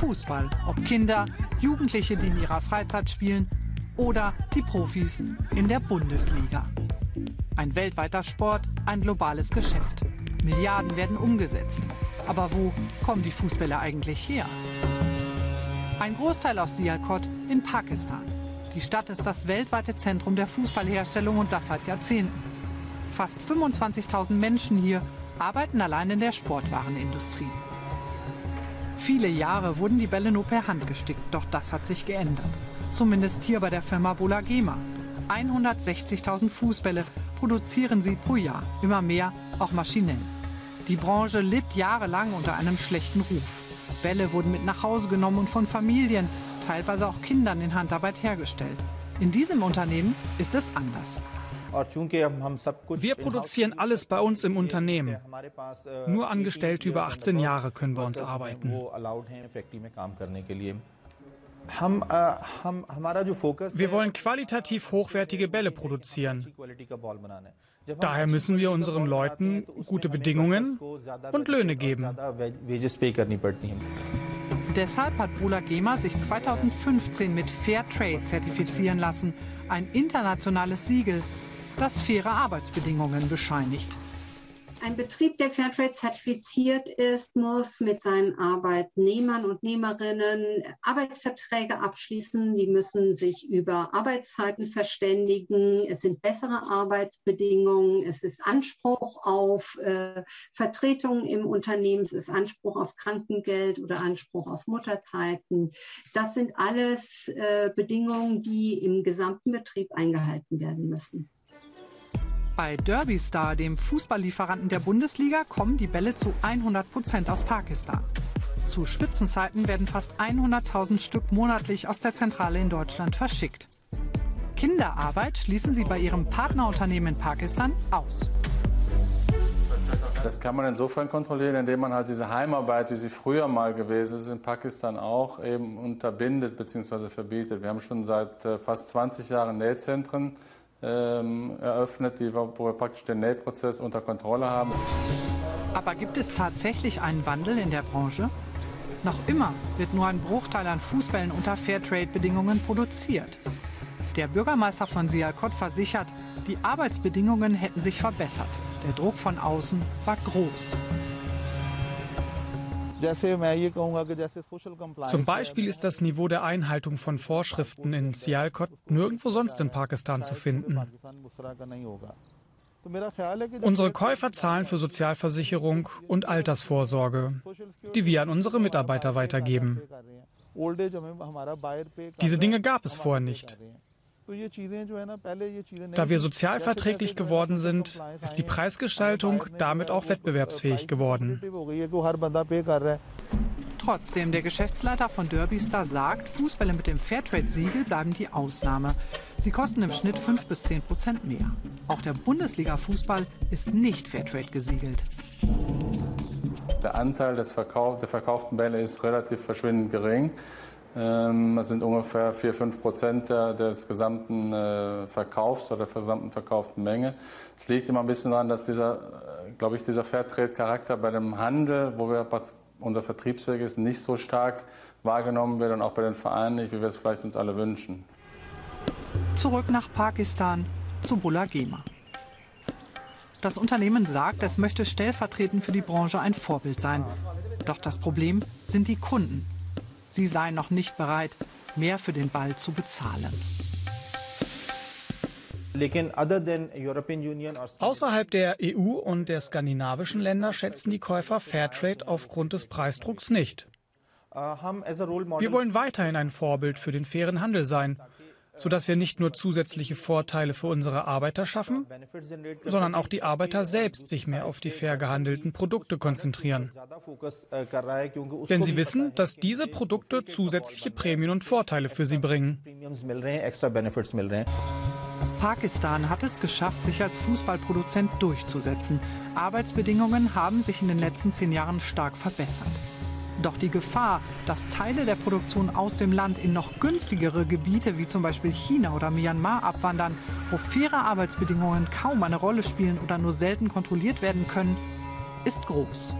Fußball, ob Kinder, Jugendliche, die in ihrer Freizeit spielen oder die Profis in der Bundesliga. Ein weltweiter Sport, ein globales Geschäft. Milliarden werden umgesetzt. Aber wo kommen die Fußbälle eigentlich her? Ein Großteil aus Sialkot in Pakistan. Die Stadt ist das weltweite Zentrum der Fußballherstellung und das seit Jahrzehnten. Fast 25.000 Menschen hier arbeiten allein in der Sportwarenindustrie. Viele Jahre wurden die Bälle nur per Hand gestickt, doch das hat sich geändert. Zumindest hier bei der Firma Bolagema. 160.000 Fußbälle produzieren sie pro Jahr, immer mehr auch maschinell. Die Branche litt jahrelang unter einem schlechten Ruf. Bälle wurden mit nach Hause genommen und von Familien, teilweise auch Kindern in Handarbeit hergestellt. In diesem Unternehmen ist es anders. Wir produzieren alles bei uns im Unternehmen. Nur Angestellte über 18 Jahre können bei uns arbeiten. Wir wollen qualitativ hochwertige Bälle produzieren. Daher müssen wir unseren Leuten gute Bedingungen und Löhne geben. Deshalb hat Brula Gema sich 2015 mit Fairtrade zertifizieren lassen, ein internationales Siegel, das faire Arbeitsbedingungen bescheinigt. Ein Betrieb, der Fairtrade zertifiziert ist, muss mit seinen Arbeitnehmern und Nehmerinnen Arbeitsverträge abschließen. Die müssen sich über Arbeitszeiten verständigen. Es sind bessere Arbeitsbedingungen. Es ist Anspruch auf äh, Vertretung im Unternehmen. Es ist Anspruch auf Krankengeld oder Anspruch auf Mutterzeiten. Das sind alles äh, Bedingungen, die im gesamten Betrieb eingehalten werden müssen. Bei Derby Star, dem Fußballlieferanten der Bundesliga, kommen die Bälle zu 100 Prozent aus Pakistan. Zu Spitzenzeiten werden fast 100.000 Stück monatlich aus der Zentrale in Deutschland verschickt. Kinderarbeit schließen sie bei ihrem Partnerunternehmen in Pakistan aus. Das kann man insofern kontrollieren, indem man halt diese Heimarbeit, wie sie früher mal gewesen ist, in Pakistan auch eben unterbindet bzw. verbietet. Wir haben schon seit äh, fast 20 Jahren Nähzentren ähm, eröffnet, die, wo wir praktisch den Nähprozess unter Kontrolle haben. Aber gibt es tatsächlich einen Wandel in der Branche? Noch immer wird nur ein Bruchteil an Fußbällen unter Fairtrade-Bedingungen produziert. Der Bürgermeister von Sialkot versichert, die Arbeitsbedingungen hätten sich verbessert. Der Druck von außen war groß. Zum Beispiel ist das Niveau der Einhaltung von Vorschriften in Sialkot nirgendwo sonst in Pakistan zu finden. Unsere Käufer zahlen für Sozialversicherung und Altersvorsorge, die wir an unsere Mitarbeiter weitergeben. Diese Dinge gab es vorher nicht. Da wir sozialverträglich geworden sind, ist die Preisgestaltung damit auch wettbewerbsfähig geworden. Trotzdem, der Geschäftsleiter von Derbystar sagt, Fußbälle mit dem Fairtrade-Siegel bleiben die Ausnahme. Sie kosten im Schnitt 5 bis 10 Prozent mehr. Auch der Bundesliga-Fußball ist nicht Fairtrade gesiegelt. Der Anteil des Verkauf, der verkauften Bälle ist relativ verschwindend gering. Ähm, das sind ungefähr 4, 5 Prozent des gesamten äh, Verkaufs oder der gesamten verkauften Menge. Es liegt immer ein bisschen daran, dass dieser, äh, glaube ich, dieser Fairtrade-Charakter bei dem Handel, wo wir unser Vertriebsweg ist, nicht so stark wahrgenommen wird und auch bei den Vereinen nicht, wie wir es vielleicht uns alle wünschen. Zurück nach Pakistan zu Bulagema. Das Unternehmen sagt, es möchte stellvertretend für die Branche ein Vorbild sein. Doch das Problem sind die Kunden. Sie seien noch nicht bereit, mehr für den Ball zu bezahlen. Außerhalb der EU und der skandinavischen Länder schätzen die Käufer Fairtrade aufgrund des Preisdrucks nicht. Wir wollen weiterhin ein Vorbild für den fairen Handel sein sodass wir nicht nur zusätzliche Vorteile für unsere Arbeiter schaffen, sondern auch die Arbeiter selbst sich mehr auf die fair gehandelten Produkte konzentrieren. Denn sie wissen, dass diese Produkte zusätzliche Prämien und Vorteile für sie bringen. Pakistan hat es geschafft, sich als Fußballproduzent durchzusetzen. Arbeitsbedingungen haben sich in den letzten zehn Jahren stark verbessert. Doch die Gefahr, dass Teile der Produktion aus dem Land in noch günstigere Gebiete wie zum Beispiel China oder Myanmar abwandern, wo faire Arbeitsbedingungen kaum eine Rolle spielen oder nur selten kontrolliert werden können, ist groß.